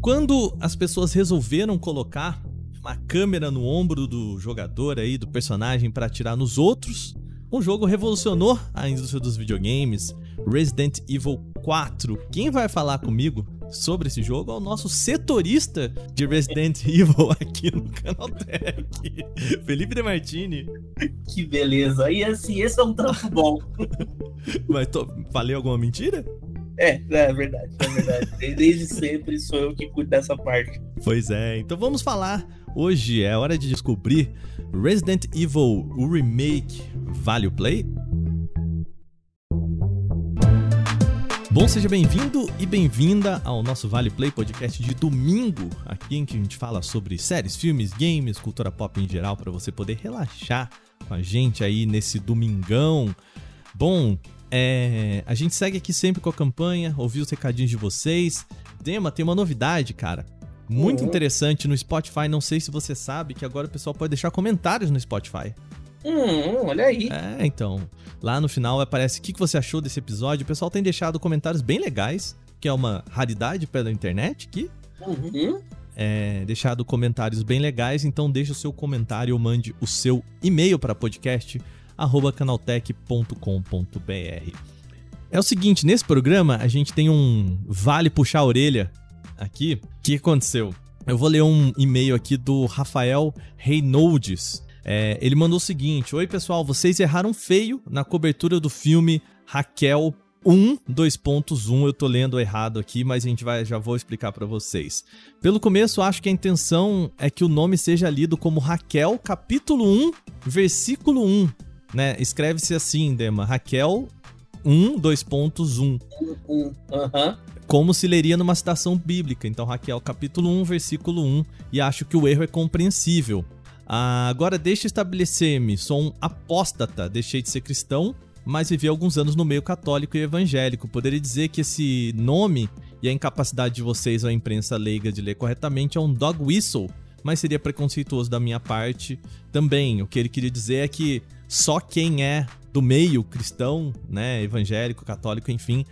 Quando as pessoas resolveram colocar uma câmera no ombro do jogador aí, do personagem, para atirar nos outros, o jogo revolucionou a indústria dos videogames. Resident Evil 4. Quem vai falar comigo sobre esse jogo é o nosso setorista de Resident Evil aqui no Canaltech, Felipe De Martini. Que beleza. E assim, esse é um trampo bom. Mas tô, falei alguma mentira? É, é verdade, é verdade. Desde sempre sou eu que cuido dessa parte. Pois é, então vamos falar. Hoje é hora de descobrir Resident Evil, o remake, vale o play? Bom, seja bem-vindo e bem-vinda ao nosso Vale Play podcast de domingo, aqui em que a gente fala sobre séries, filmes, games, cultura pop em geral, para você poder relaxar com a gente aí nesse domingão. Bom, é, a gente segue aqui sempre com a campanha, ouvir os recadinhos de vocês. Dema, tem uma novidade, cara. Muito uhum. interessante no Spotify. Não sei se você sabe que agora o pessoal pode deixar comentários no Spotify. Hum, olha aí. É, então. Lá no final aparece o que você achou desse episódio. O pessoal tem deixado comentários bem legais, que é uma raridade pela internet aqui. Uhum. É, deixado comentários bem legais, então deixa o seu comentário ou mande o seu e-mail para podcast canaltech.com.br. É o seguinte, nesse programa a gente tem um vale puxar a orelha aqui. O que aconteceu? Eu vou ler um e-mail aqui do Rafael Reynolds. É, ele mandou o seguinte: Oi, pessoal, vocês erraram feio na cobertura do filme Raquel 1, 2.1. Eu tô lendo errado aqui, mas a gente vai, já vou explicar para vocês. Pelo começo, acho que a intenção é que o nome seja lido como Raquel, capítulo 1, versículo 1. Né? Escreve-se assim, Dema: Raquel 1, 2.1. Uhum. Como se leria numa citação bíblica. Então, Raquel, capítulo 1, versículo 1. E acho que o erro é compreensível. Ah, agora deixa estabelecer-me, sou um apóstata, deixei de ser cristão, mas vivi alguns anos no meio católico e evangélico. Poderia dizer que esse nome e a incapacidade de vocês, a imprensa leiga, de ler corretamente é um dog whistle, mas seria preconceituoso da minha parte também. O que ele queria dizer é que só quem é do meio cristão, né, evangélico, católico, enfim,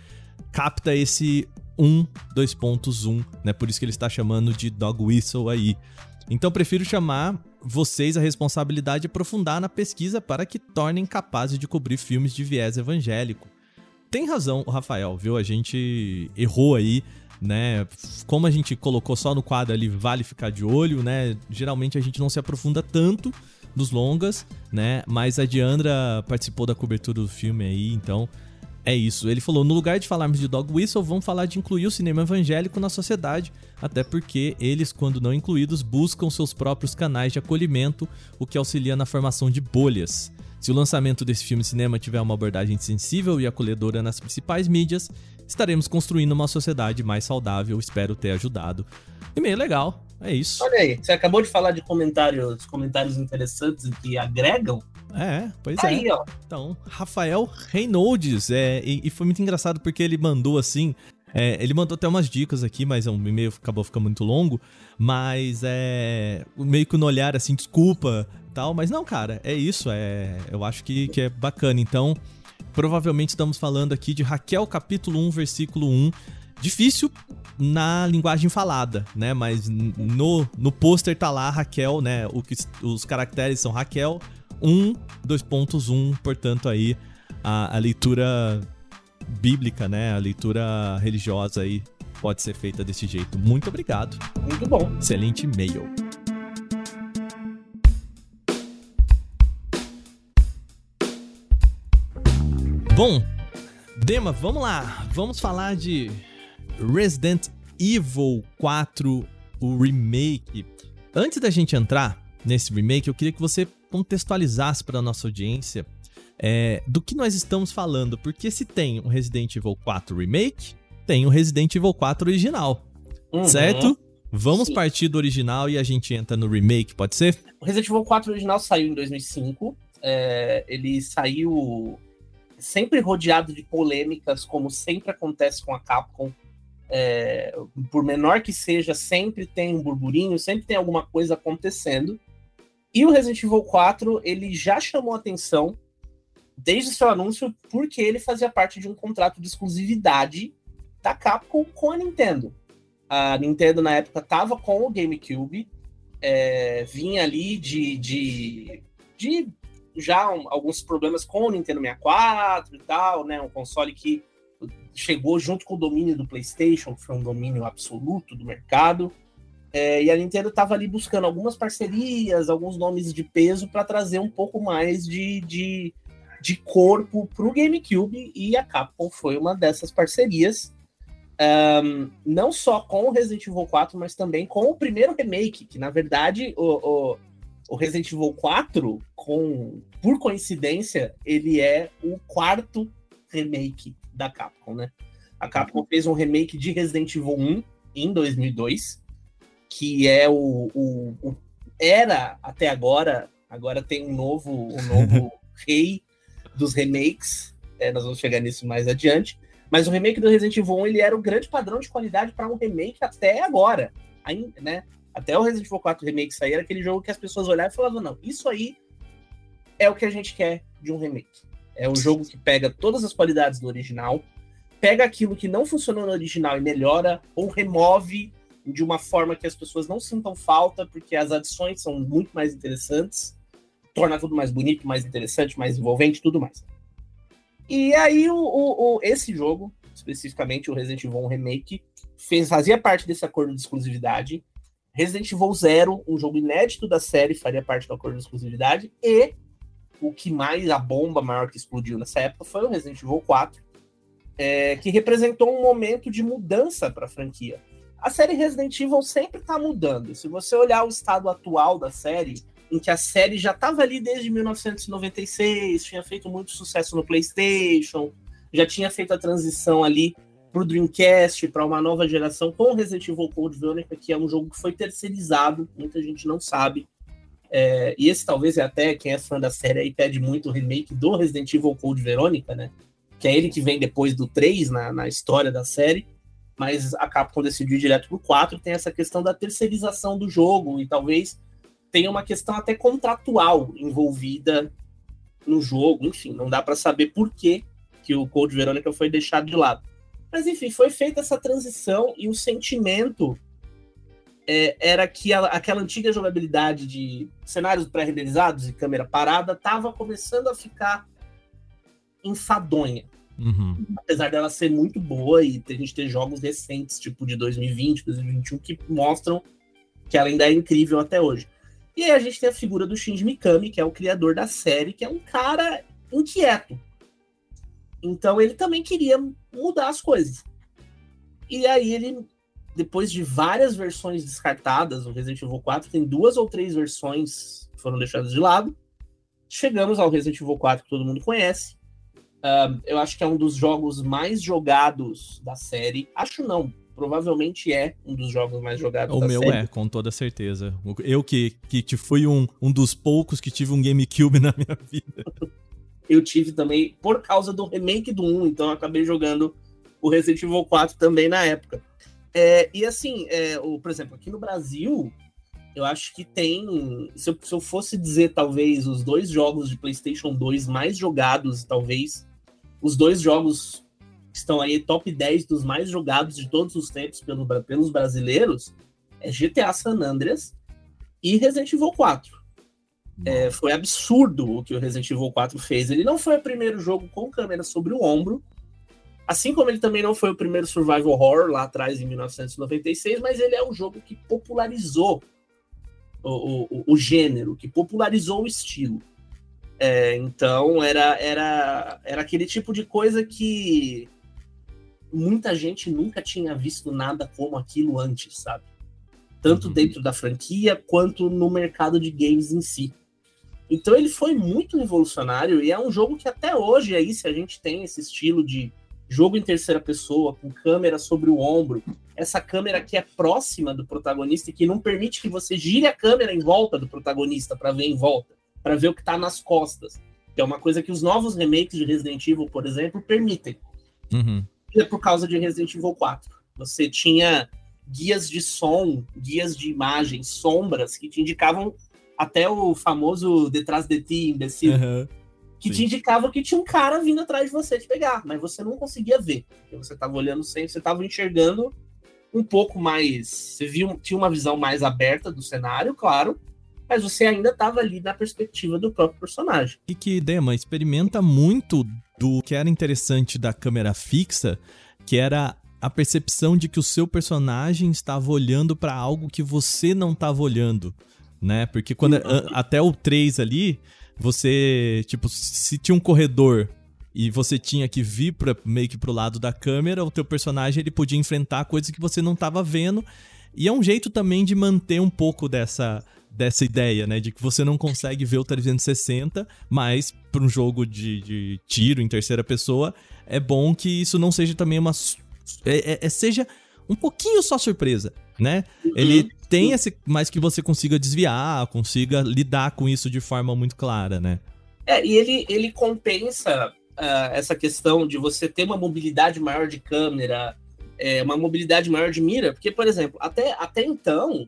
capta esse 1, 2.1, né? Por isso que ele está chamando de dog whistle aí. Então prefiro chamar vocês a responsabilidade de aprofundar na pesquisa para que tornem capazes de cobrir filmes de viés evangélico. Tem razão Rafael, viu? A gente errou aí, né? Como a gente colocou só no quadro ali, vale ficar de olho, né? Geralmente a gente não se aprofunda tanto nos longas, né? Mas a Diandra participou da cobertura do filme aí, então é isso. Ele falou: no lugar de falarmos de Dog Whistle, vamos falar de incluir o cinema evangélico na sociedade, até porque eles, quando não incluídos, buscam seus próprios canais de acolhimento, o que auxilia na formação de bolhas. Se o lançamento desse filme cinema tiver uma abordagem sensível e acolhedora nas principais mídias, estaremos construindo uma sociedade mais saudável. Espero ter ajudado. E meio legal, é isso. Olha aí, você acabou de falar de comentários, comentários interessantes que agregam. É, pois tá é. Aí, ó. Então, Rafael Reynolds, é, e, e, foi muito engraçado porque ele mandou assim. É, ele mandou até umas dicas aqui, mas o um e-mail acabou ficando muito longo. Mas é. Meio que no olhar assim, desculpa tal. Mas não, cara, é isso. É, eu acho que, que é bacana. Então, provavelmente estamos falando aqui de Raquel, capítulo 1, versículo 1. Difícil na linguagem falada, né? Mas no, no pôster tá lá Raquel, né? O que, os caracteres são Raquel 1, 2.1, portanto aí a, a leitura bíblica, né? A leitura religiosa aí pode ser feita desse jeito. Muito obrigado. Muito bom. Excelente e-mail. Bom, Dema, vamos lá. Vamos falar de Resident Evil 4, o remake. Antes da gente entrar nesse remake, eu queria que você contextualizasse para a nossa audiência é, do que nós estamos falando, porque se tem o Resident Evil 4 Remake, tem o Resident Evil 4 original, uhum. certo? Vamos Sim. partir do original e a gente entra no remake, pode ser? O Resident Evil 4 original saiu em 2005. É, ele saiu sempre rodeado de polêmicas, como sempre acontece com a Capcom. É, por menor que seja, sempre tem um burburinho, sempre tem alguma coisa acontecendo. E o Resident Evil 4, ele já chamou atenção desde seu anúncio porque ele fazia parte de um contrato de exclusividade da Capcom com a Nintendo. A Nintendo na época tava com o GameCube, é, vinha ali de, de, de já um, alguns problemas com o Nintendo 64 e tal, né? Um console que chegou junto com o domínio do PlayStation, que foi um domínio absoluto do mercado. É, e a Nintendo estava ali buscando algumas parcerias, alguns nomes de peso para trazer um pouco mais de, de, de corpo para o GameCube, e a Capcom foi uma dessas parcerias. Um, não só com o Resident Evil 4, mas também com o primeiro remake, que na verdade o, o, o Resident Evil 4, com, por coincidência, ele é o quarto remake da Capcom, né? A Capcom fez um remake de Resident Evil 1 em 2002, que é o, o, o era até agora, agora tem um novo, um novo rei dos remakes, é, nós vamos chegar nisso mais adiante, mas o remake do Resident Evil 1 ele era o grande padrão de qualidade para um remake até agora, né? Até o Resident Evil 4 remake sair era aquele jogo que as pessoas olhavam e falavam não, isso aí é o que a gente quer de um remake. É um jogo que pega todas as qualidades do original, pega aquilo que não funcionou no original e melhora ou remove de uma forma que as pessoas não sintam falta, porque as adições são muito mais interessantes, torna tudo mais bonito, mais interessante, mais envolvente, tudo mais. E aí o, o, o esse jogo, especificamente o Resident Evil 1 Remake, fez, fazia parte desse acordo de exclusividade. Resident Evil Zero, um jogo inédito da série, faria parte do acordo de exclusividade. E o que mais, a bomba maior que explodiu nessa época foi o Resident Evil 4, é, que representou um momento de mudança para a franquia a série Resident Evil sempre está mudando. Se você olhar o estado atual da série, em que a série já estava ali desde 1996, tinha feito muito sucesso no PlayStation, já tinha feito a transição ali para o Dreamcast, para uma nova geração com Resident Evil Code Veronica, que é um jogo que foi terceirizado, muita gente não sabe. É, e esse talvez é até quem é fã da série aí pede muito o remake do Resident Evil Code Veronica, né? Que é ele que vem depois do 3 na, na história da série mas a Capcom decidiu ir direto pro 4, tem essa questão da terceirização do jogo, e talvez tenha uma questão até contratual envolvida no jogo, enfim, não dá para saber por que, que o Code Verônica foi deixado de lado. Mas enfim, foi feita essa transição e o sentimento é, era que a, aquela antiga jogabilidade de cenários pré-renderizados e câmera parada estava começando a ficar enfadonha. Uhum. Apesar dela ser muito boa e a gente ter jogos recentes, tipo de 2020, 2021, que mostram que ela ainda é incrível até hoje. E aí a gente tem a figura do Shinji Mikami, que é o criador da série, que é um cara inquieto. Então ele também queria mudar as coisas. E aí ele, depois de várias versões descartadas, o Resident Evil 4 tem duas ou três versões que foram deixadas de lado. Chegamos ao Resident Evil 4 que todo mundo conhece. Uh, eu acho que é um dos jogos mais jogados da série. Acho não, provavelmente é um dos jogos mais jogados o da série. O meu é, com toda certeza. Eu que, que fui um, um dos poucos que tive um GameCube na minha vida. eu tive também por causa do remake do 1, então eu acabei jogando o Resident Evil 4 também na época. É, e assim, é, o, por exemplo, aqui no Brasil, eu acho que tem. Se eu, se eu, fosse dizer, talvez, os dois jogos de PlayStation 2 mais jogados, talvez, os dois jogos que estão aí top 10 dos mais jogados de todos os tempos pelo, pelos brasileiros é GTA San Andreas e Resident Evil 4. É, foi absurdo o que o Resident Evil 4 fez. Ele não foi o primeiro jogo com câmera sobre o ombro, assim como ele também não foi o primeiro survival horror lá atrás em 1996, mas ele é um jogo que popularizou o, o, o gênero, que popularizou o estilo. É, então era, era, era aquele tipo de coisa que muita gente nunca tinha visto nada como aquilo antes, sabe? Tanto uhum. dentro da franquia quanto no mercado de games em si. Então ele foi muito revolucionário e é um jogo que até hoje aí, se a gente tem esse estilo de jogo em terceira pessoa, com câmera sobre o ombro, essa câmera que é próxima do protagonista e que não permite que você gire a câmera em volta do protagonista para ver em volta para ver o que está nas costas. Que é uma coisa que os novos remakes de Resident Evil, por exemplo, permitem. Uhum. E é por causa de Resident Evil 4. Você tinha guias de som, guias de imagem, sombras que te indicavam até o famoso detrás de ti, imbecil. Uhum. Que Sim. te indicava que tinha um cara vindo atrás de você te pegar, mas você não conseguia ver. Você estava olhando sem, você estava enxergando um pouco mais. Você viu, tinha uma visão mais aberta do cenário, claro, mas você ainda estava ali na perspectiva do próprio personagem. E que Dema experimenta muito do que era interessante da câmera fixa, que era a percepção de que o seu personagem estava olhando para algo que você não estava olhando, né? Porque quando uhum. até o 3 ali, você, tipo, se tinha um corredor e você tinha que vir pra, meio que pro lado da câmera, o teu personagem ele podia enfrentar coisas que você não estava vendo. E é um jeito também de manter um pouco dessa dessa ideia, né? De que você não consegue ver o 360, mas para um jogo de, de, tiro em terceira pessoa, é bom que isso não seja também uma. É, é, é seja um pouquinho só surpresa, né? Uhum. Ele tem esse. Mas que você consiga desviar, consiga lidar com isso de forma muito clara, né? É, e ele, ele compensa uh, essa questão de você ter uma mobilidade maior de câmera, é, uma mobilidade maior de mira, porque, por exemplo, até, até então,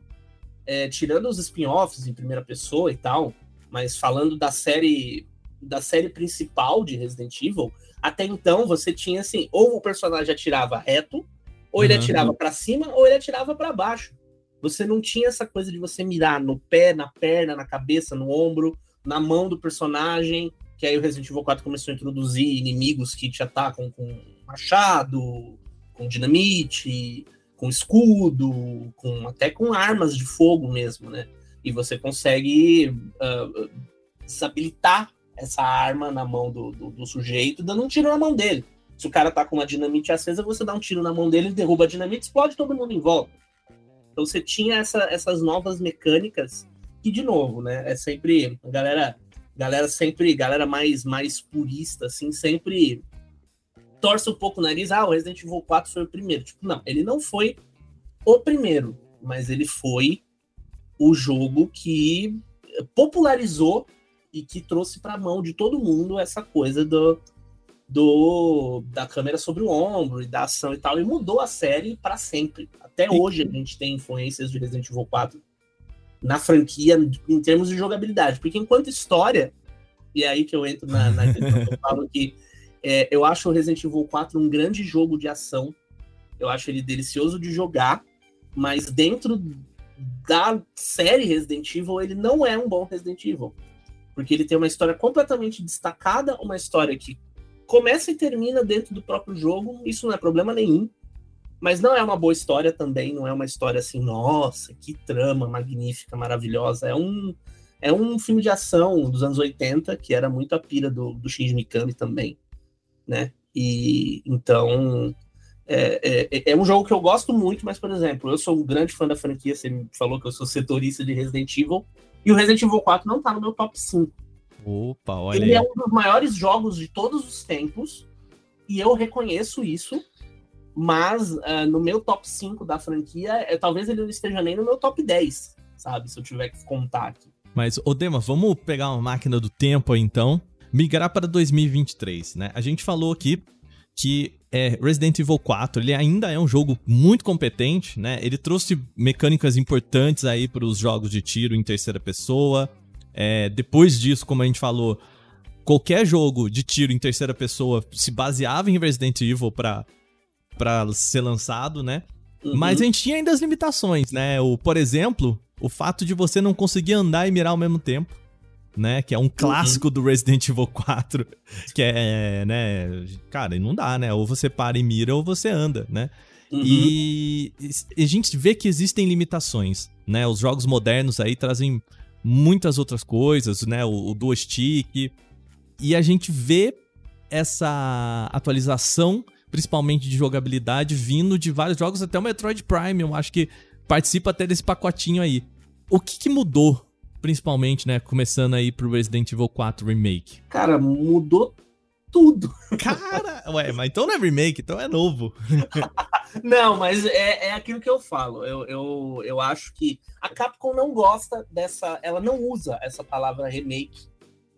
é, tirando os spin-offs em primeira pessoa e tal, mas falando da série da série principal de Resident Evil, até então você tinha assim, ou o personagem atirava reto, ou ele uhum. atirava para cima, ou ele atirava para baixo. Você não tinha essa coisa de você mirar no pé, na perna, na cabeça, no ombro, na mão do personagem, que aí o Resident Evil 4 começou a introduzir inimigos que te atacam com machado, com dinamite, com escudo, com até com armas de fogo mesmo, né? E você consegue uh, desabilitar essa arma na mão do, do, do, sujeito, dando um tiro na mão dele. Se o cara tá com uma dinamite acesa, você dá um tiro na mão dele, derruba a dinamite, explode todo mundo em volta. Então você tinha essa, essas novas mecânicas que, de novo, né? É sempre. A galera, galera sempre, galera mais, mais purista, assim, sempre torce um pouco o nariz, ah, o Resident Evil 4 foi o primeiro. Tipo, não, ele não foi o primeiro, mas ele foi o jogo que popularizou e que trouxe para a mão de todo mundo essa coisa do, do da câmera sobre o ombro e da ação e tal, e mudou a série para sempre. Até hoje a gente tem influências de Resident Evil 4 na franquia em termos de jogabilidade, porque enquanto história, e é aí que eu entro na, na questão que eu falo que é, eu acho o Resident Evil 4 um grande jogo de ação. Eu acho ele delicioso de jogar, mas dentro da série Resident Evil, ele não é um bom Resident Evil. Porque ele tem uma história completamente destacada, uma história que começa e termina dentro do próprio jogo, isso não é problema nenhum. Mas não é uma boa história também, não é uma história assim, nossa, que trama magnífica, maravilhosa. É um, é um filme de ação dos anos 80, que era muito a pira do, do Shinji Mikami também né? E então é, é, é, um jogo que eu gosto muito, mas, por exemplo, eu sou um grande fã da franquia. Você falou que eu sou setorista de Resident Evil, e o Resident Evil 4 não tá no meu top 5. Opa, olha Ele é aí. é um dos maiores jogos de todos os tempos, e eu reconheço isso, mas uh, no meu top 5 da franquia, é, talvez ele não esteja nem no meu top 10, sabe? Se eu tiver que contar aqui. Mas, Odema, vamos pegar uma máquina do tempo aí, então migrar para 2023, né? A gente falou aqui que é, Resident Evil 4 ele ainda é um jogo muito competente, né? Ele trouxe mecânicas importantes aí para os jogos de tiro em terceira pessoa. É, depois disso, como a gente falou, qualquer jogo de tiro em terceira pessoa se baseava em Resident Evil para para ser lançado, né? Uhum. Mas a gente tinha ainda as limitações, né? O, por exemplo, o fato de você não conseguir andar e mirar ao mesmo tempo né? Que é um clássico uhum. do Resident Evil 4. Que é, né? Cara, não dá, né? Ou você para e mira ou você anda, né? Uhum. E, e a gente vê que existem limitações, né? Os jogos modernos aí trazem muitas outras coisas, né? O, o Dual Stick. E a gente vê essa atualização, principalmente de jogabilidade, vindo de vários jogos, até o Metroid Prime, eu acho que participa até desse pacotinho aí. O que, que mudou principalmente, né, começando aí pro Resident Evil 4 Remake? Cara, mudou tudo. Cara, ué, mas então não é remake, então é novo. não, mas é, é aquilo que eu falo. Eu, eu, eu acho que a Capcom não gosta dessa. Ela não usa essa palavra remake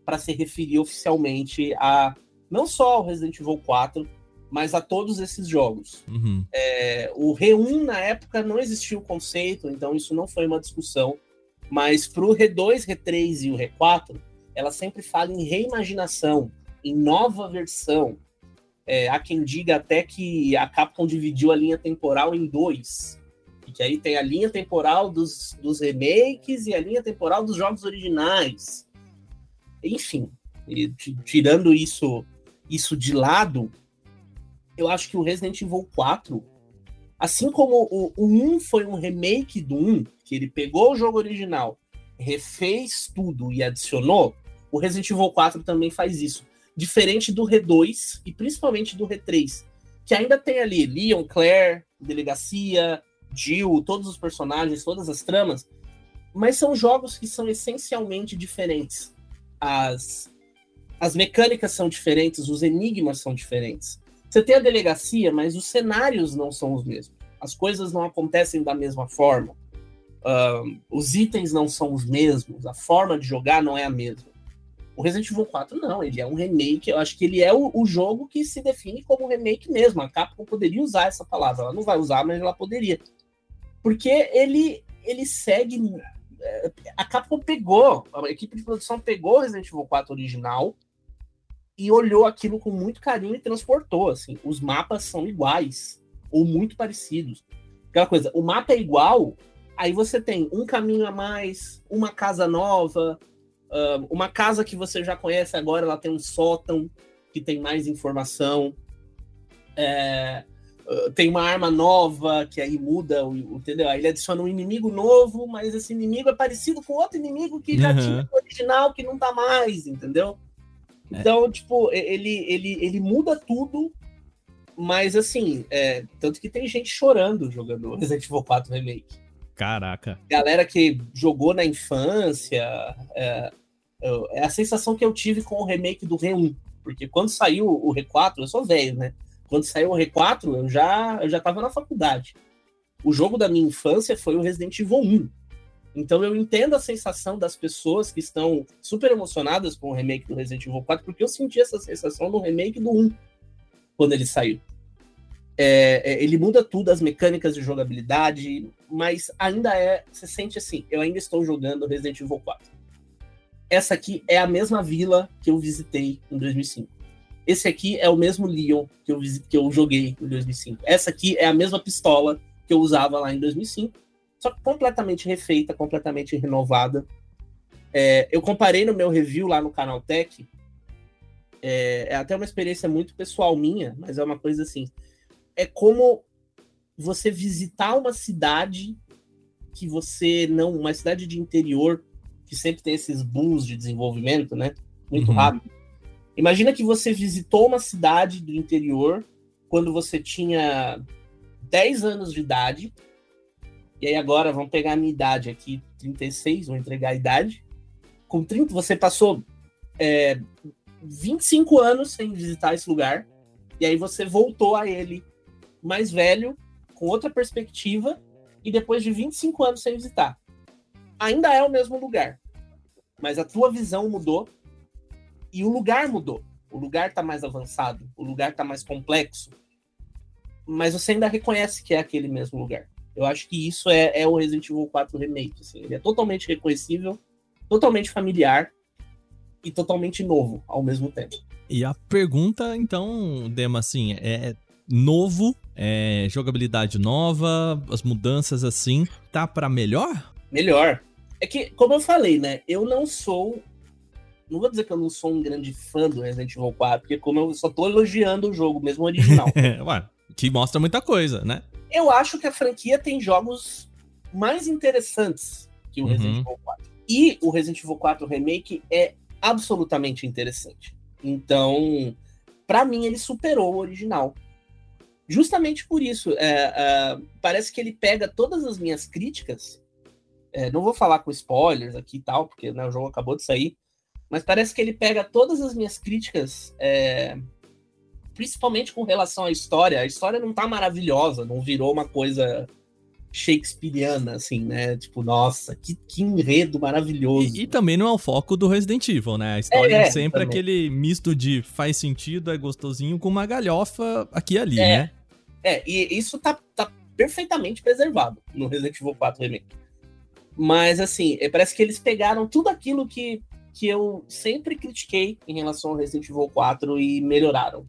para se referir oficialmente a não só ao Resident Evil 4, mas a todos esses jogos. Uhum. É, o Re1 na época não existia o conceito, então isso não foi uma discussão. Mas para o Re2, Re3 e o Re4, ela sempre fala em reimaginação, em nova versão. É, há quem diga até que a Capcom dividiu a linha temporal em dois. E que aí tem a linha temporal dos, dos remakes e a linha temporal dos jogos originais. Enfim, tirando isso, isso de lado, eu acho que o Resident Evil 4, assim como o, o 1 foi um remake do 1, que ele pegou o jogo original, refez tudo e adicionou, o Resident Evil 4 também faz isso. Diferente do Re2 e principalmente do Re3, que ainda tem ali Leon, Claire, Delegacia, Jill, todos os personagens, todas as tramas, mas são jogos que são essencialmente diferentes. As, as mecânicas são diferentes, os enigmas são diferentes. Você tem a delegacia, mas os cenários não são os mesmos. As coisas não acontecem da mesma forma. Os itens não são os mesmos. A forma de jogar não é a mesma. O Resident Evil 4 não, ele é um remake. Eu acho que ele é o, o jogo que se define como remake mesmo. A Capcom poderia usar essa palavra. Ela não vai usar, mas ela poderia. Porque ele, ele segue. É, a Capcom pegou, a equipe de produção pegou o Resident Evil 4 original e olhou aquilo com muito carinho e transportou. Assim, os mapas são iguais ou muito parecidos. Aquela coisa, o mapa é igual, aí você tem um caminho a mais, uma casa nova, uma casa que você já conhece agora, ela tem um sótão que tem mais informação. É, tem uma arma nova que aí muda, entendeu? Aí ele adiciona um inimigo novo, mas esse inimigo é parecido com outro inimigo que já uhum. tinha no original, que não tá mais, entendeu? É. Então, é. tipo, ele, ele, ele muda tudo, mas assim, é, tanto que tem gente chorando jogando Resident Evil 4 Remake. Caraca. Galera que jogou na infância, é, é a sensação que eu tive com o remake do Re1. Porque quando saiu o Re4, eu sou velho, né? Quando saiu o Re4, eu já, eu já tava na faculdade. O jogo da minha infância foi o Resident Evil 1. Então eu entendo a sensação das pessoas que estão super emocionadas com o remake do Resident Evil 4, porque eu senti essa sensação no remake do 1, quando ele saiu. É, é, ele muda tudo, as mecânicas de jogabilidade, mas ainda é. Você sente assim, eu ainda estou jogando Resident Evil 4. Essa aqui é a mesma vila que eu visitei em 2005. Esse aqui é o mesmo Leon que eu, que eu joguei em 2005. Essa aqui é a mesma pistola que eu usava lá em 2005 só que completamente refeita, completamente renovada. É, eu comparei no meu review lá no canal Tech. É, é, até uma experiência muito pessoal minha, mas é uma coisa assim. É como você visitar uma cidade que você não. Uma cidade de interior que sempre tem esses booms de desenvolvimento, né? Muito uhum. rápido. Imagina que você visitou uma cidade do interior quando você tinha 10 anos de idade e aí agora vamos pegar a minha idade aqui, 36, vou entregar a idade. Com 30, você passou é, 25 anos sem visitar esse lugar. E aí você voltou a ele mais velho, com outra perspectiva, e depois de 25 anos sem visitar. Ainda é o mesmo lugar. Mas a tua visão mudou e o lugar mudou. O lugar está mais avançado, o lugar está mais complexo. Mas você ainda reconhece que é aquele mesmo lugar. Eu acho que isso é, é o Resident Evil 4 Remake. Assim. Ele é totalmente reconhecível, totalmente familiar e totalmente novo ao mesmo tempo. E a pergunta, então, Dema, assim, é novo, é jogabilidade nova, as mudanças assim, tá para melhor? Melhor. É que, como eu falei, né, eu não sou não vou dizer que eu não sou um grande fã do Resident Evil 4, porque como eu só tô elogiando o jogo, mesmo original. Ué, que mostra muita coisa, né? Eu acho que a franquia tem jogos mais interessantes que o uhum. Resident Evil 4. E o Resident Evil 4 Remake é absolutamente interessante. Então, para mim, ele superou o original. Justamente por isso. É, é, parece que ele pega todas as minhas críticas. É, não vou falar com spoilers aqui e tal, porque né, o jogo acabou de sair. Mas parece que ele pega todas as minhas críticas é, principalmente com relação à história. A história não tá maravilhosa, não virou uma coisa shakespeariana, assim, né? Tipo, nossa, que, que enredo maravilhoso. E, e, também não é o foco do Resident Evil, né? A história é, é sempre também. aquele misto de faz sentido, é gostosinho, com uma galhofa aqui e ali, é, né? É, e isso tá, tá perfeitamente preservado no Resident Evil 4 Remake. Mas, assim, é, parece que eles pegaram tudo aquilo que, que eu sempre critiquei em relação ao Resident Evil 4 e melhoraram.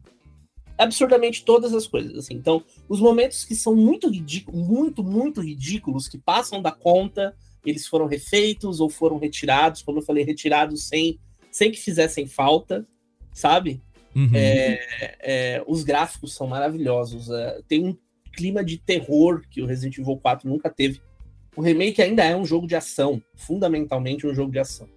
absurdamente todas as coisas. Assim. Então, os momentos que são muito ridículos, muito, muito ridículos, que passam da conta, eles foram refeitos ou foram retirados, como eu falei, retirados sem, sem que fizessem falta, sabe? Uhum. É, é, os gráficos são maravilhosos. É, tem um clima de terror que o Resident Evil 4 nunca teve. O remake ainda é um jogo de ação, fundamentalmente um jogo de ação.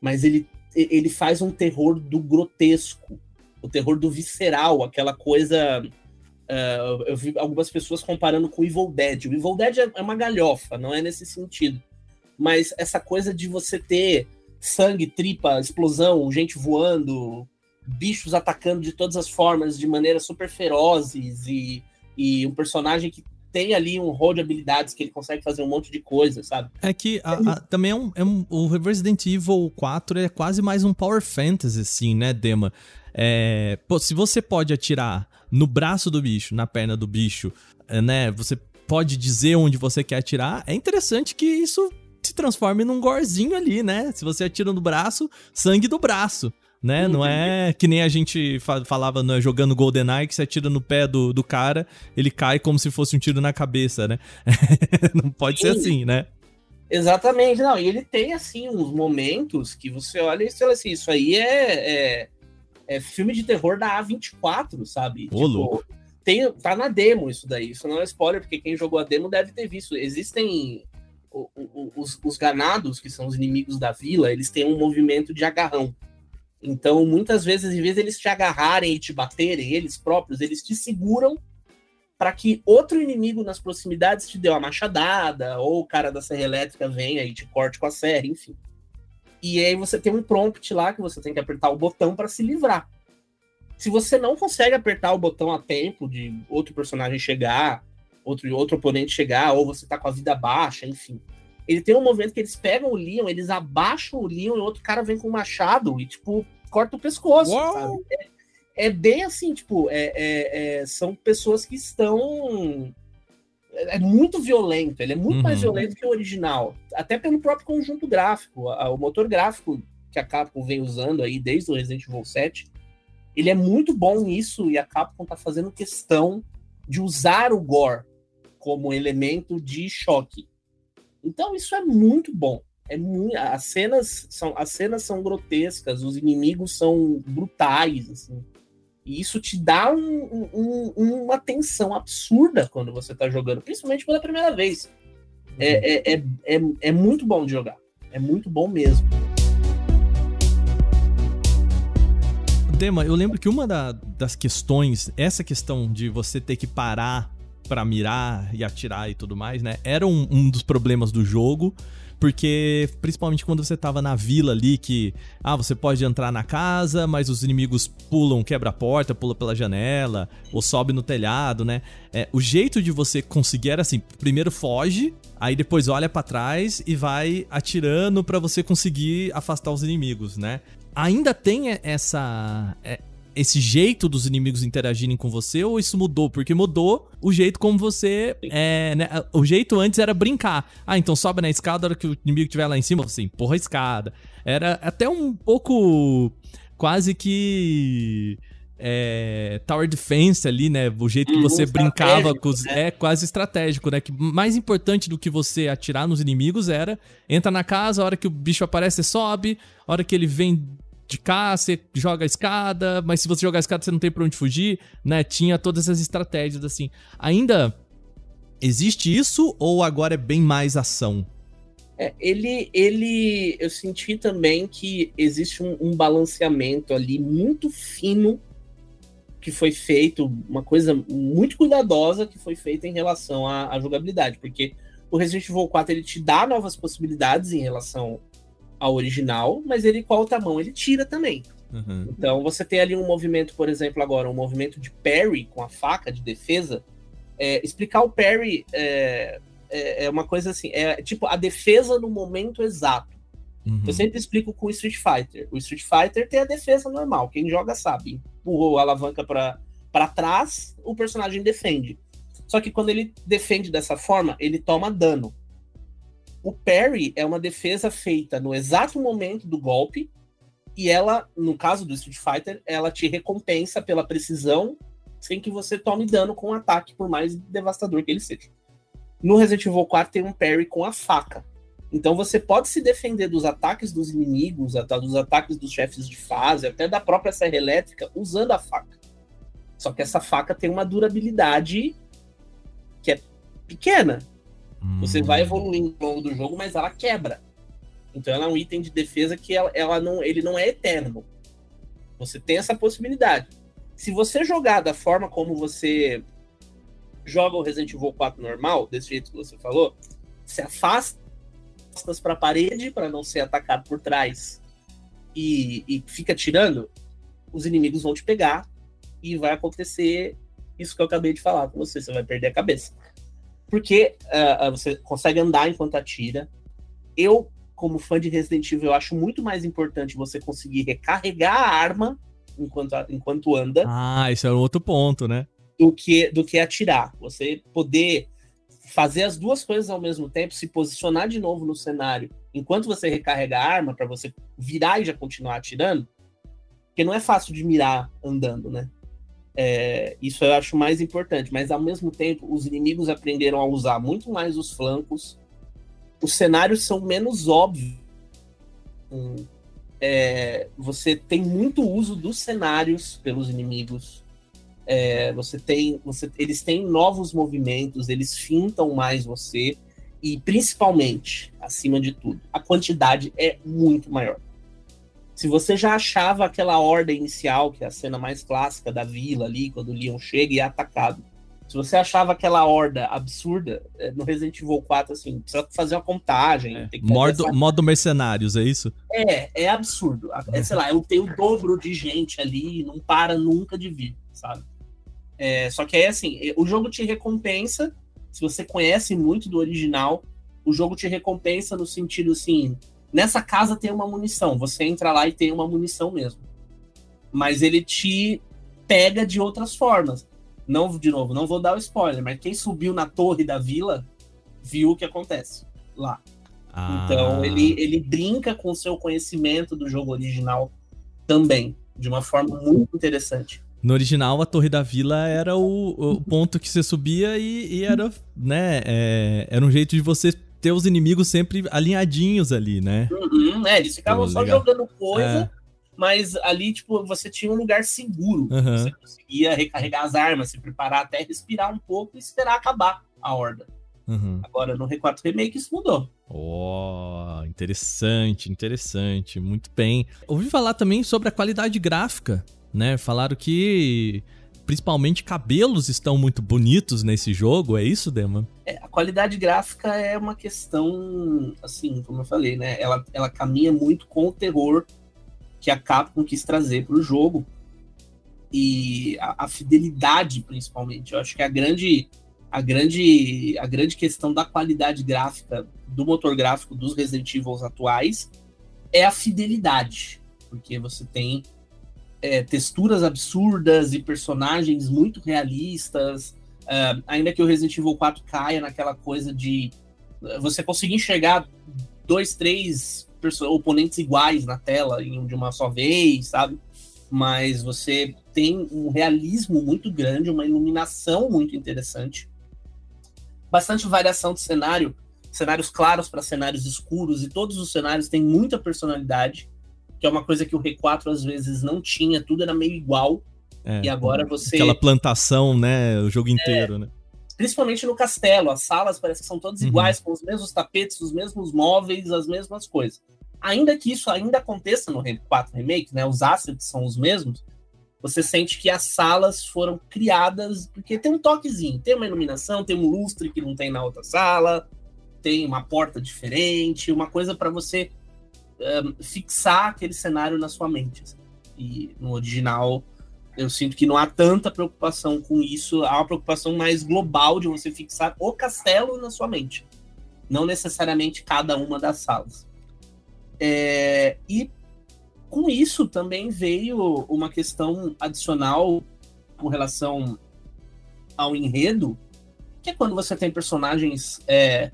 Mas ele, ele faz um terror do grotesco, o terror do visceral, aquela coisa. Uh, eu vi algumas pessoas comparando com o Evil Dead. O Evil Dead é, é uma galhofa, não é nesse sentido. Mas essa coisa de você ter sangue, tripa, explosão, gente voando, bichos atacando de todas as formas, de maneiras super ferozes, e, e um personagem que tem ali um rol de habilidades que ele consegue fazer um monte de coisa, sabe? É que a, a, também é um, é um, O Resident Evil 4 é quase mais um Power Fantasy, assim, né, Dema? É, pô, se você pode atirar no braço do bicho, na perna do bicho, é, né? Você pode dizer onde você quer atirar. É interessante que isso se transforme num gorzinho ali, né? Se você atira no braço, sangue do braço né? Não é que nem a gente falava né, jogando GoldenEye, que você atira no pé do, do cara, ele cai como se fosse um tiro na cabeça, né? não pode Sim. ser assim, né? Exatamente, não. E ele tem, assim, uns momentos que você olha e fala assim, isso aí é, é, é filme de terror da A24, sabe? Ô, tipo, louco. Tem, tá na demo isso daí. Isso não é spoiler, porque quem jogou a demo deve ter visto. Existem os, os ganados, que são os inimigos da vila, eles têm um movimento de agarrão. Então, muitas vezes, em vez de eles te agarrarem e te baterem, eles próprios, eles te seguram para que outro inimigo nas proximidades te dê uma machadada, ou o cara da serra elétrica venha e te corte com a serra, enfim. E aí você tem um prompt lá que você tem que apertar o botão para se livrar. Se você não consegue apertar o botão a tempo de outro personagem chegar, outro, outro oponente chegar, ou você tá com a vida baixa, enfim, ele tem um movimento que eles pegam o Leon, eles abaixam o Leon e o outro cara vem com um machado e, tipo, corta o pescoço? É, é, bem assim, tipo, é, é, é, são pessoas que estão. É, é muito violento, ele é muito uhum. mais violento que o original, até pelo próprio conjunto gráfico. o motor gráfico que a Capcom vem usando aí desde o Resident Evil 7, ele é muito bom nisso e a Capcom tá fazendo questão de usar o gore como elemento de choque. Então isso é muito bom. É muito, as cenas são as cenas são grotescas, os inimigos são brutais, assim. E isso te dá um, um, uma tensão absurda quando você tá jogando, principalmente pela primeira vez. É, uhum. é, é, é, é muito bom de jogar. É muito bom mesmo. Dema, eu lembro que uma da, das questões, essa questão de você ter que parar para mirar e atirar e tudo mais, né? Era um, um dos problemas do jogo. Porque, principalmente quando você tava na vila ali, que ah, você pode entrar na casa, mas os inimigos pulam, quebra a porta, pula pela janela, ou sobe no telhado, né? É, o jeito de você conseguir era assim: primeiro foge, aí depois olha para trás e vai atirando para você conseguir afastar os inimigos, né? Ainda tem essa, é, esse jeito dos inimigos interagirem com você ou isso mudou? Porque mudou o jeito como você. É, né? O jeito antes era brincar. Ah, então sobe na escada, a hora que o inimigo estiver lá em cima, você empurra a escada. Era até um pouco. Quase que. É, Tower Defense ali, né? O jeito que uhum, você brincava com os, né? é quase estratégico, né? Que mais importante do que você atirar nos inimigos era entra na casa, a hora que o bicho aparece, você sobe, a hora que ele vem de cá, você joga a escada, mas se você jogar a escada você não tem pra onde fugir, né? Tinha todas essas estratégias assim. Ainda existe isso ou agora é bem mais ação? É, ele, ele, eu senti também que existe um, um balanceamento ali muito fino que foi feito, uma coisa muito cuidadosa que foi feita em relação à, à jogabilidade, porque o Resident Evil 4 ele te dá novas possibilidades em relação ao original, mas ele com a outra mão ele tira também. Uhum. Então você tem ali um movimento, por exemplo, agora, um movimento de parry com a faca de defesa. É, explicar o parry é, é, é, uma coisa assim, é tipo a defesa no momento exato. Uhum. Eu sempre explico com o Street Fighter. O Street Fighter tem a defesa normal, quem joga sabe. Empurrou a alavanca para trás, o personagem defende. Só que quando ele defende dessa forma, ele toma dano. O parry é uma defesa feita no exato momento do golpe e ela, no caso do Street Fighter, ela te recompensa pela precisão sem que você tome dano com o ataque, por mais devastador que ele seja. No Resident Evil 4 tem um parry com a faca. Então você pode se defender dos ataques dos inimigos, dos ataques dos chefes de fase, até da própria serra elétrica, usando a faca. Só que essa faca tem uma durabilidade que é pequena. Hum. Você vai evoluindo ao longo do jogo, mas ela quebra. Então ela é um item de defesa que ela, ela não, ele não é eterno. Você tem essa possibilidade. Se você jogar da forma como você joga o Resident Evil 4 normal, desse jeito que você falou, se afasta para a parede para não ser atacado por trás e, e fica tirando, os inimigos vão te pegar e vai acontecer isso que eu acabei de falar com você, você vai perder a cabeça. Porque uh, você consegue andar enquanto atira. Eu, como fã de Resident Evil, eu acho muito mais importante você conseguir recarregar a arma enquanto, enquanto anda. Ah, isso é outro ponto, né? Do que, do que atirar. Você poder fazer as duas coisas ao mesmo tempo, se posicionar de novo no cenário, enquanto você recarrega a arma, para você virar e já continuar atirando, porque não é fácil de mirar andando, né? É, isso eu acho mais importante, mas ao mesmo tempo, os inimigos aprenderam a usar muito mais os flancos, os cenários são menos óbvios. É, você tem muito uso dos cenários pelos inimigos. É, você tem, você, eles têm novos movimentos, eles fintam mais você e principalmente, acima de tudo, a quantidade é muito maior. Se você já achava aquela ordem inicial, que é a cena mais clássica da vila ali, quando o Leon chega e é atacado, se você achava aquela horda absurda, é, no Resident Evil 4, assim, precisa fazer uma contagem. É. Modo, essa... modo mercenários, é isso? É, é absurdo. É, sei lá, eu tenho o dobro de gente ali, não para nunca de vir, sabe? É, só que aí, assim, o jogo te recompensa, se você conhece muito do original, o jogo te recompensa no sentido assim: nessa casa tem uma munição, você entra lá e tem uma munição mesmo. Mas ele te pega de outras formas. Não, de novo, não vou dar o spoiler, mas quem subiu na torre da vila viu o que acontece lá. Ah. Então ele, ele brinca com o seu conhecimento do jogo original também, de uma forma muito interessante. No original, a Torre da Vila era o, o ponto que você subia e, e era, né, é, era um jeito de você ter os inimigos sempre alinhadinhos ali, né? Uhum, é, eles ficavam só legal. jogando coisa, é. mas ali, tipo, você tinha um lugar seguro. Uhum. Você conseguia recarregar as armas, se preparar até respirar um pouco e esperar acabar a horda. Uhum. Agora, no R4 Remake, isso mudou. Oh, interessante, interessante. Muito bem. Ouvi falar também sobre a qualidade gráfica né? Falaram que principalmente cabelos estão muito bonitos nesse jogo, é isso, Dema? É, a qualidade gráfica é uma questão, assim, como eu falei, né? Ela, ela caminha muito com o terror que a Capcom quis trazer para o jogo e a, a, fidelidade, principalmente. Eu acho que a grande, a grande, a grande questão da qualidade gráfica do motor gráfico dos Resident Evil atuais é a fidelidade, porque você tem é, texturas absurdas e personagens muito realistas. Uh, ainda que o Resident Evil 4 caia naquela coisa de uh, você conseguir enxergar dois, três oponentes iguais na tela em, de uma só vez, sabe? Mas você tem um realismo muito grande, uma iluminação muito interessante, bastante variação de cenário, cenários claros para cenários escuros, e todos os cenários têm muita personalidade que é uma coisa que o R4 às vezes não tinha, tudo era meio igual. É, e agora você. Aquela plantação, né? O jogo inteiro, é, né? Principalmente no castelo, as salas parecem que são todas uhum. iguais, com os mesmos tapetes, os mesmos móveis, as mesmas coisas. Ainda que isso ainda aconteça no R4 Remake, né? Os assets são os mesmos. Você sente que as salas foram criadas porque tem um toquezinho, tem uma iluminação, tem um lustre que não tem na outra sala, tem uma porta diferente, uma coisa para você um, fixar aquele cenário na sua mente. Assim. E no original, eu sinto que não há tanta preocupação com isso, há uma preocupação mais global de você fixar o castelo na sua mente, não necessariamente cada uma das salas. É, e com isso também veio uma questão adicional com relação ao enredo, que é quando você tem personagens é,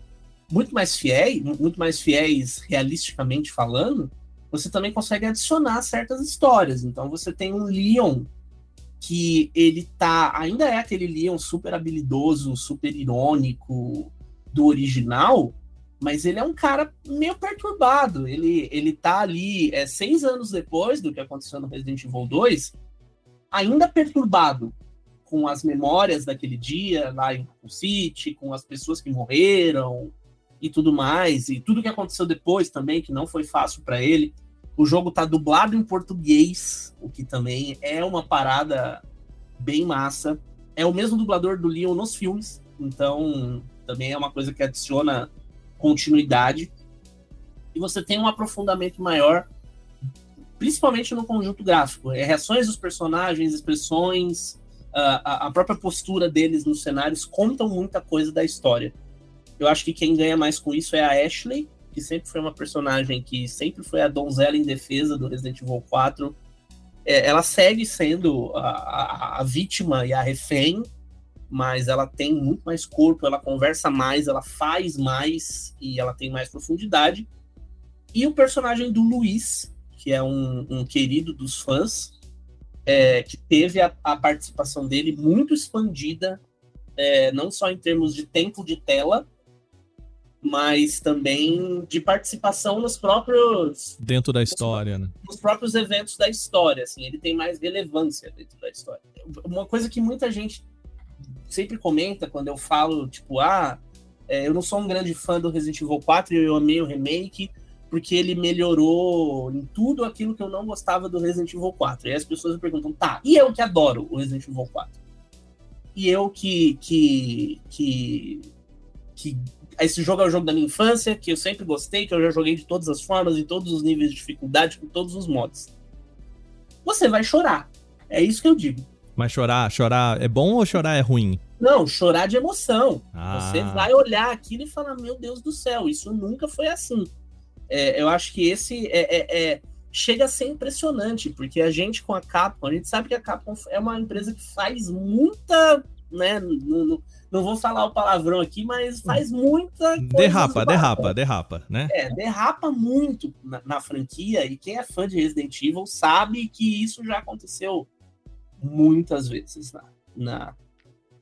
muito mais fiéis, muito mais fiéis realisticamente falando, você também consegue adicionar certas histórias. Então você tem um Leon que ele tá. Ainda é aquele Leon super habilidoso, super irônico do original, mas ele é um cara meio perturbado. Ele, ele tá ali é, seis anos depois do que aconteceu no Resident Evil 2, ainda perturbado com as memórias daquele dia lá em City, com as pessoas que morreram e tudo mais, e tudo que aconteceu depois também, que não foi fácil para ele. O jogo tá dublado em português, o que também é uma parada bem massa. É o mesmo dublador do Leon nos filmes, então também é uma coisa que adiciona continuidade. E você tem um aprofundamento maior, principalmente no conjunto gráfico. É, reações dos personagens, expressões, a, a própria postura deles nos cenários contam muita coisa da história. Eu acho que quem ganha mais com isso é a Ashley, que sempre foi uma personagem que sempre foi a donzela em defesa do Resident Evil 4. É, ela segue sendo a, a, a, vítima e a refém, mas ela tem muito mais corpo, ela conversa mais, ela faz mais e ela tem mais profundidade. E o personagem do Luiz, que é um, um querido dos fãs, é, que teve a, a, participação dele muito expandida, é, não só em termos de tempo de tela, mas também de participação nos próprios dentro da história, nos, né? Nos próprios eventos da história, assim, ele tem mais relevância dentro da história. Uma coisa que muita gente sempre comenta quando eu falo, tipo, ah, é, eu não sou um grande fã do Resident Evil 4 e eu amei o remake porque ele melhorou em tudo aquilo que eu não gostava do Resident Evil 4. E as pessoas me perguntam, tá, e eu que adoro o Resident Evil 4? E eu que que que, que esse jogo é o jogo da minha infância, que eu sempre gostei, que eu já joguei de todas as formas, em todos os níveis de dificuldade, com todos os modos. Você vai chorar. É isso que eu digo. Mas chorar, chorar é bom ou chorar é ruim? Não, chorar de emoção. Ah. Você vai olhar aquilo e falar: Meu Deus do céu, isso nunca foi assim. É, eu acho que esse é, é, é, chega a ser impressionante, porque a gente com a Capcom, a gente sabe que a Capcom é uma empresa que faz muita. Né, no, no, não vou falar o palavrão aqui, mas faz muita. Derrapa, derrapa, derrapa, né? É, derrapa muito na, na, franquia, e quem é fã de Resident Evil sabe que isso já aconteceu muitas vezes na, na,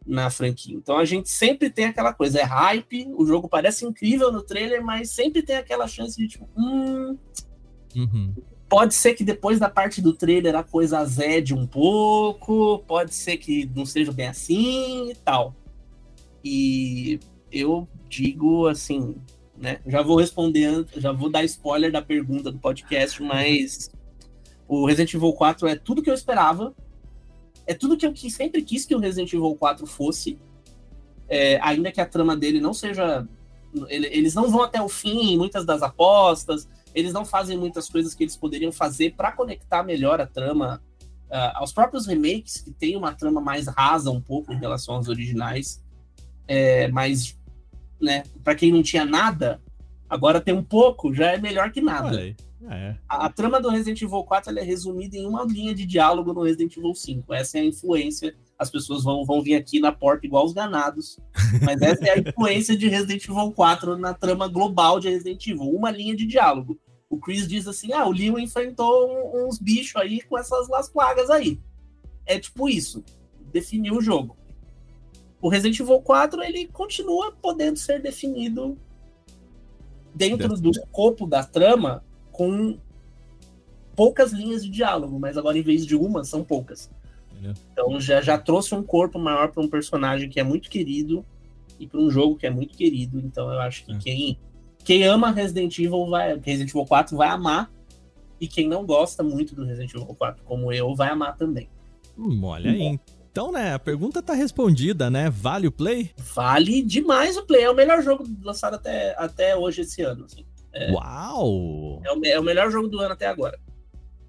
na franquia. Então a gente sempre tem aquela coisa, é hype, o jogo parece incrível no trailer, mas sempre tem aquela chance de tipo, hum. Uhum. Pode ser que depois da parte do trailer a coisa azede um pouco, pode ser que não seja bem assim e tal. E eu digo assim, né? Já vou responder, já vou dar spoiler da pergunta do podcast, mas o Resident Evil 4 é tudo que eu esperava. É tudo que eu sempre quis que o Resident Evil 4 fosse. É, ainda que a trama dele não seja. Eles não vão até o fim em muitas das apostas, eles não fazem muitas coisas que eles poderiam fazer para conectar melhor a trama uh, aos próprios remakes, que tem uma trama mais rasa um pouco em relação aos originais. É, mas, né, para quem não tinha nada, agora tem um pouco, já é melhor que nada. É. A, a, trama do Resident Evil 4 é resumida em uma linha de diálogo no Resident Evil 5. Essa é a influência. As pessoas vão, vão vir aqui na porta igual os ganados. Mas essa é a influência de Resident Evil 4 na trama global de Resident Evil. Uma linha de diálogo. O Chris diz assim: ah, o Leon enfrentou uns bichos aí com essas las plagas aí. É tipo isso. Definiu o jogo. O Resident Evil 4 ele continua podendo ser definido dentro do escopo da trama com poucas linhas de diálogo, mas agora em vez de uma, são poucas. Então já, já trouxe um corpo maior para um personagem que é muito querido e para um jogo que é muito querido. Então eu acho que é. quem, quem ama Resident Evil vai, Resident Evil 4 vai amar e quem não gosta muito do Resident Evil 4, como eu, vai amar também. Hum, olha aí. Então, né, a pergunta tá respondida, né? Vale o play? Vale demais o play. É o melhor jogo lançado até, até hoje esse ano. Assim. É, Uau! É o, é o, melhor jogo do ano até agora.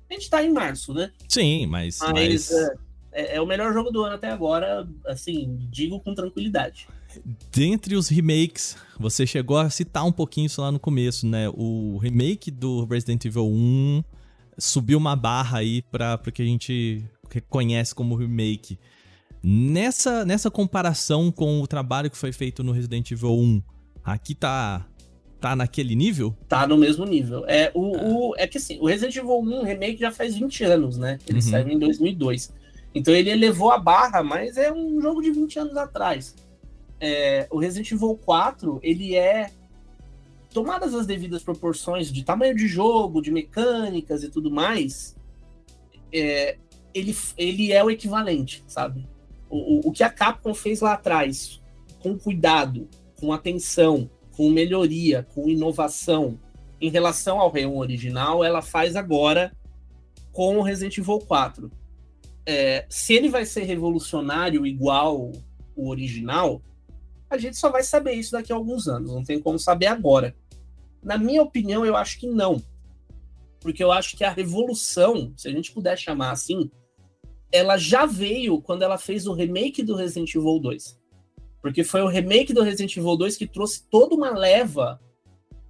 A gente tá em março, né? Sim, mas. Mas, mas... É, é, é, o melhor jogo do ano até agora, assim, digo com tranquilidade. Dentre os remakes, você chegou a citar um pouquinho isso lá no começo, né? O remake do Resident Evil 1 subiu uma barra aí para o que a gente reconhece como remake. Nessa, nessa comparação com o trabalho que foi feito no Resident Evil 1, aqui tá tá naquele nível? Tá no mesmo nível. É, o, ah. o, é que assim, o Resident Evil 1 Remake já faz 20 anos, né? Ele uhum. saiu em 2002. Então ele elevou a barra, mas é um jogo de 20 anos atrás. É, o Resident Evil 4, ele é tomadas as devidas proporções de tamanho de jogo, de mecânicas e tudo mais, é, ele, ele é o equivalente, sabe? O, o, que a Capcom fez lá atrás, com cuidado, com atenção, com melhoria, com inovação, em relação ao Reon original, ela faz agora com o Resident Evil 4. É, se ele vai ser revolucionário igual o original, a gente só vai saber isso daqui a alguns anos, não tem como saber agora. Na minha opinião, eu acho que não. Porque eu acho que a revolução, se a gente puder chamar assim, ela já veio quando ela fez o remake do Resident Evil 2. Porque foi o remake do Resident Evil 2 que trouxe toda uma leva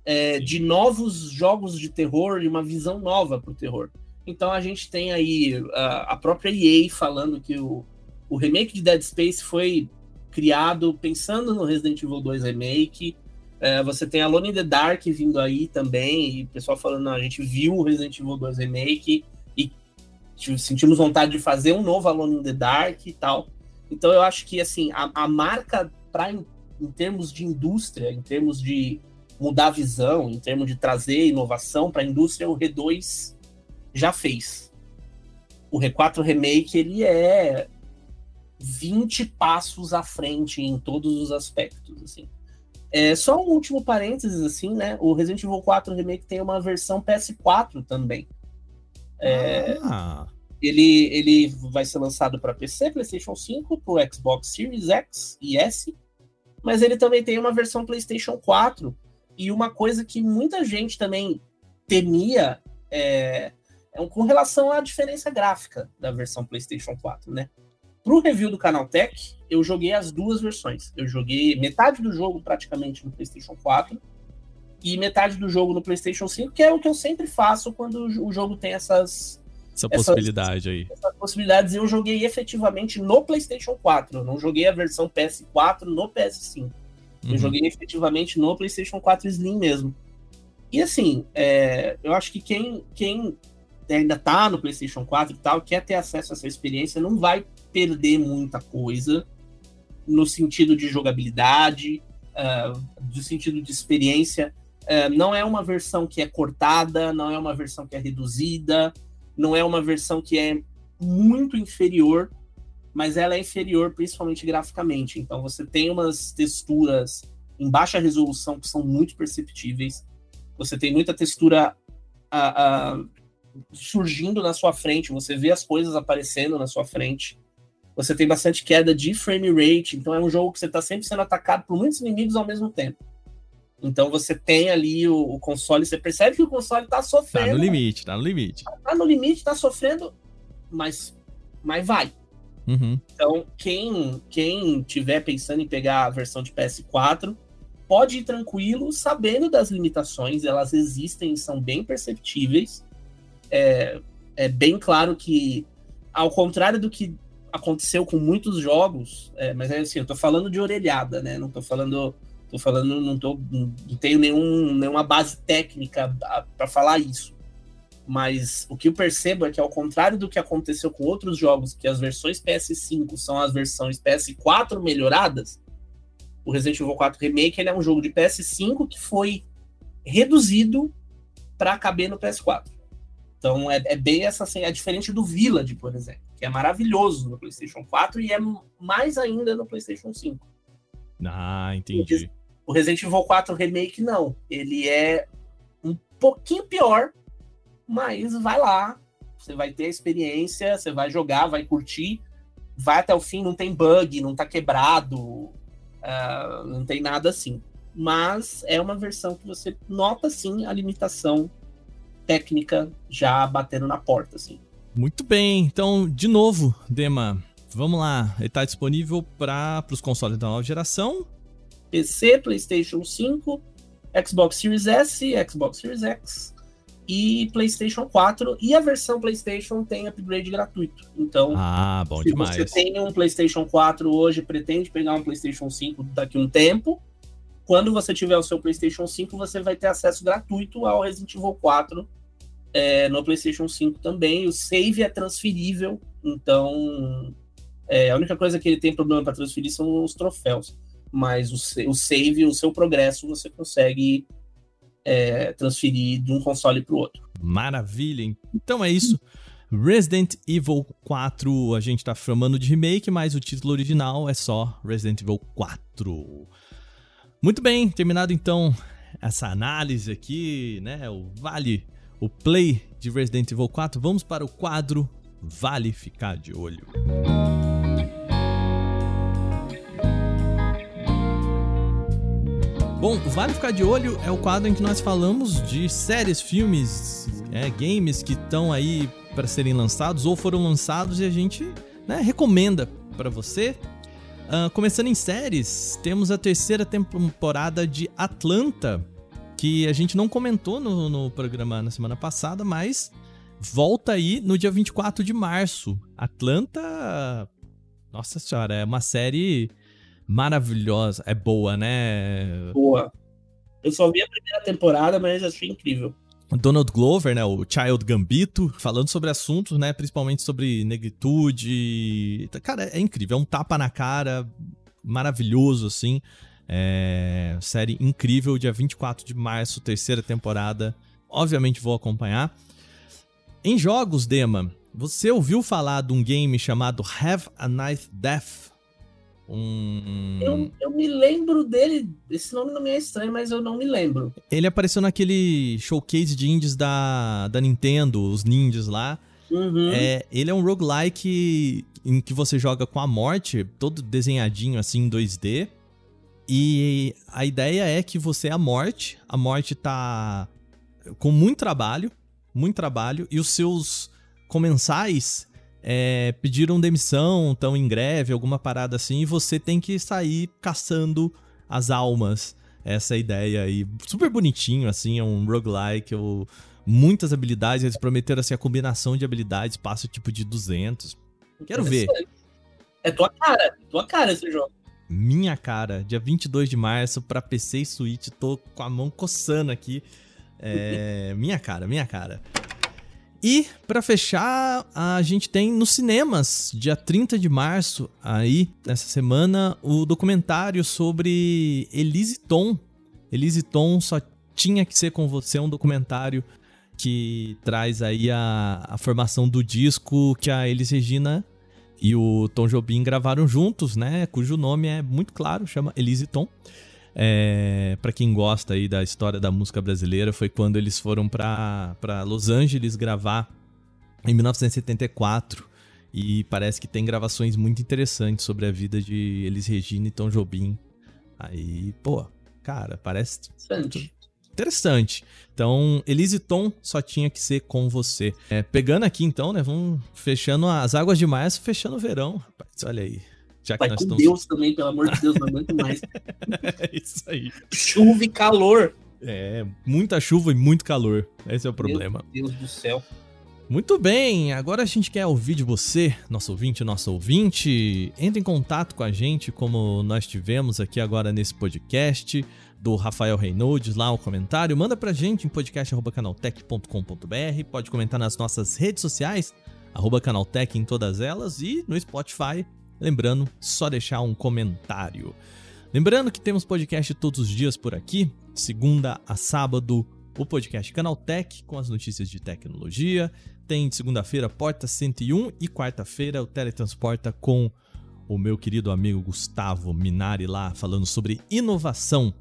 é, de novos jogos de terror e uma visão nova para o terror. Então a gente tem aí a, a própria EA falando que o, o remake de Dead Space foi criado pensando no Resident Evil 2 Remake. É, você tem Alone in the Dark vindo aí também, e o pessoal falando, não, a gente viu o Resident Evil 2 Remake sentimos vontade de fazer um novo Alone in the Dark e tal. Então eu acho que assim, a, a marca para em, em termos de indústria, em termos de mudar a visão, em termos de trazer inovação para a indústria, o R2 já fez. O R4 Remake, ele é 20 passos à frente em todos os aspectos, assim. É, só um último parênteses, assim, né? O Resident Evil 4 Remake tem uma versão PS4 também. É, ah. ele, ele vai ser lançado para PC, PlayStation 5, para o Xbox Series X e S, mas ele também tem uma versão PlayStation 4 e uma coisa que muita gente também temia é, é com relação à diferença gráfica da versão PlayStation 4, né? Pro review do Canaltech, eu joguei as duas versões. Eu joguei metade do jogo praticamente no PlayStation 4 e metade do jogo no PlayStation 5, que é o que eu sempre faço quando o jogo tem essas. Essa possibilidade aí. Essas possibilidades. Eu joguei efetivamente no PlayStation 4. Eu não joguei a versão PS4 no PS5. Uhum. Eu joguei efetivamente no PlayStation 4 Slim mesmo. E assim, é, eu acho que quem, quem ainda tá no PlayStation 4 e tal, quer ter acesso a essa experiência, não vai perder muita coisa no sentido de jogabilidade, uh, do sentido de experiência. Uh, não é uma versão que é cortada, não é uma versão que é reduzida, não é uma versão que é muito inferior, mas ela é inferior principalmente graficamente. Então você tem umas texturas em baixa resolução que são muito perceptíveis. Você tem muita textura uh, uh, surgindo na sua frente, você vê as coisas aparecendo na sua frente. Você tem bastante queda de frame rate, então é um jogo que você está sempre sendo atacado por muitos inimigos ao mesmo tempo. Então você tem ali o, o console, você percebe que o console está sofrendo. Tá no limite, tá no limite. Tá no limite, tá sofrendo, mas, mas vai. Uhum. Então, quem, quem tiver pensando em pegar a versão de PS4, pode ir tranquilo, sabendo das limitações, elas existem e são bem perceptíveis. É, é bem claro que, ao contrário do que aconteceu com muitos jogos, é, mas é assim, eu tô falando de orelhada, né? Não tô falando, tô falando, não tô, não tenho nenhum, nenhuma base técnica para falar isso. Mas o que eu percebo é que ao contrário do que aconteceu com outros jogos, que as versões PS5 são as versões PS4 melhoradas, o Resident Evil 4 Remake ele é um jogo de PS5 que foi reduzido para caber no PS4. Então é, é bem essa assim, é diferente do Village, por exemplo que é maravilhoso no PlayStation 4 e é mais ainda no PlayStation 5. Ah, entendi. O Resident Evil 4 Remake não, ele é um pouquinho pior, mas vai lá, você vai ter a experiência, você vai jogar, vai curtir, vai até o fim, não tem bug, não tá quebrado, uh, não tem nada assim. Mas é uma versão que você nota sim a limitação técnica já batendo na porta, assim. Muito bem, então, de novo, Dema, vamos lá. Ele está disponível para os consoles da nova geração: PC, PlayStation 5, Xbox Series S, Xbox Series X e PlayStation 4. E a versão PlayStation tem upgrade gratuito. Então, ah, bom se demais. você tem um PlayStation 4 hoje, pretende pegar um PlayStation 5 daqui a um tempo. Quando você tiver o seu PlayStation 5, você vai ter acesso gratuito ao Resident Evil 4 é, no PlayStation 5 também. O save é transferível Então, é, a única coisa que ele tem problema para transferir são os troféus. Mas o, o save, o seu progresso, você consegue é, transferir de um console para o outro. Maravilha! Então é isso. Resident Evil 4, a gente tá chamando de remake, mas o título original é só Resident Evil 4. Muito bem, terminado então essa análise aqui, né? O vale, o play de Resident Evil 4, vamos para o quadro Vale Ficar de Olho. Bom, Vale Ficar de Olho é o quadro em que nós falamos de séries, filmes, é, games que estão aí para serem lançados ou foram lançados e a gente né, recomenda para você. Uh, começando em séries, temos a terceira temporada de Atlanta, que a gente não comentou no, no programa na semana passada, mas volta aí no dia 24 de março. Atlanta, nossa senhora, é uma série maravilhosa. É boa, né? Boa. Eu só vi a primeira temporada, mas achei incrível. Donald Glover, né, o Child Gambito, falando sobre assuntos, né, principalmente sobre negritude. Cara, é incrível, é um tapa na cara, maravilhoso, assim. É... Série incrível, dia 24 de março, terceira temporada. Obviamente vou acompanhar. Em jogos, Dema, você ouviu falar de um game chamado Have a Nice Death? Um... Eu, eu me lembro dele. Esse nome não me é estranho, mas eu não me lembro. Ele apareceu naquele showcase de indies da, da Nintendo, os ninjas lá. Uhum. É, ele é um roguelike em que você joga com a morte, todo desenhadinho assim em 2D. E a ideia é que você é a morte. A morte tá com muito trabalho, muito trabalho, e os seus comensais é, pediram demissão, estão em greve, alguma parada assim, e você tem que sair caçando as almas. Essa é ideia aí. Super bonitinho, assim, é um roguelike, eu, muitas habilidades, eles prometeram assim, a combinação de habilidades passa tipo de 200. Quero ver. É tua cara, é tua cara esse jogo. Minha cara, dia 22 de março para PC e Switch, tô com a mão coçando aqui. É, minha cara, minha cara. E para fechar, a gente tem nos cinemas, dia 30 de março, aí, nessa semana, o documentário sobre Elise Tom. Elise Tom só tinha que ser com você, um documentário que traz aí a, a formação do disco que a Elis Regina e o Tom Jobim gravaram juntos, né? Cujo nome é muito claro, chama Elise Tom. É, para quem gosta aí da história da música brasileira, foi quando eles foram para Los Angeles gravar em 1974. E parece que tem gravações muito interessantes sobre a vida de Elis Regina e Tom Jobim. Aí, pô, cara, parece interessante. interessante. Então, Elise Tom só tinha que ser com você. É, pegando aqui então, né, vamos fechando as águas de março, fechando o verão. Rapaz, olha aí. Já Pai, com estamos... Deus também, pelo amor de Deus, não aguento mais. é isso aí. Chuva e calor. É, muita chuva e muito calor. Esse é o problema. Meu Deus do céu. Muito bem, agora a gente quer ouvir de você, nosso ouvinte, nosso ouvinte. Entre em contato com a gente, como nós tivemos aqui agora nesse podcast do Rafael Reynolds, lá o comentário. Manda pra gente em podcast.canaltech.com.br. Pode comentar nas nossas redes sociais, arroba Canaltech em todas elas e no Spotify Lembrando, só deixar um comentário. Lembrando que temos podcast todos os dias por aqui, segunda a sábado, o podcast Canaltech com as notícias de tecnologia. Tem segunda-feira Porta 101 e quarta-feira o Teletransporta com o meu querido amigo Gustavo Minari lá falando sobre inovação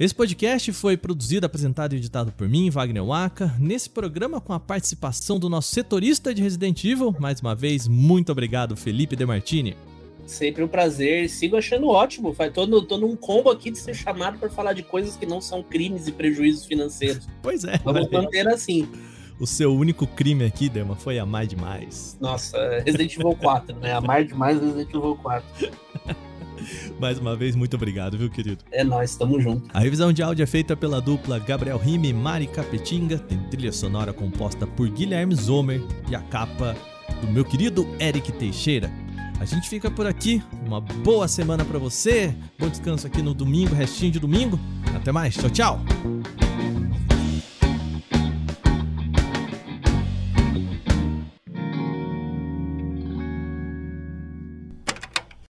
esse podcast foi produzido, apresentado e editado por mim, Wagner Waka. Nesse programa, com a participação do nosso setorista de Resident Evil. Mais uma vez, muito obrigado, Felipe Demartini. Sempre um prazer. Sigo achando ótimo. Tô, no, tô num combo aqui de ser chamado para falar de coisas que não são crimes e prejuízos financeiros. Pois é. Vamos manter assim. O seu único crime aqui, Dema, foi amar demais. Nossa, Resident Evil 4, né? Amar demais Resident Evil 4. Mais uma vez, muito obrigado, viu, querido? É nóis, tamo junto. A revisão de áudio é feita pela dupla Gabriel Rime e Mari Capetinga, tem trilha sonora composta por Guilherme Zomer e a capa do meu querido Eric Teixeira. A gente fica por aqui. Uma boa semana para você. Bom descanso aqui no domingo, restinho de domingo. Até mais. Tchau, tchau.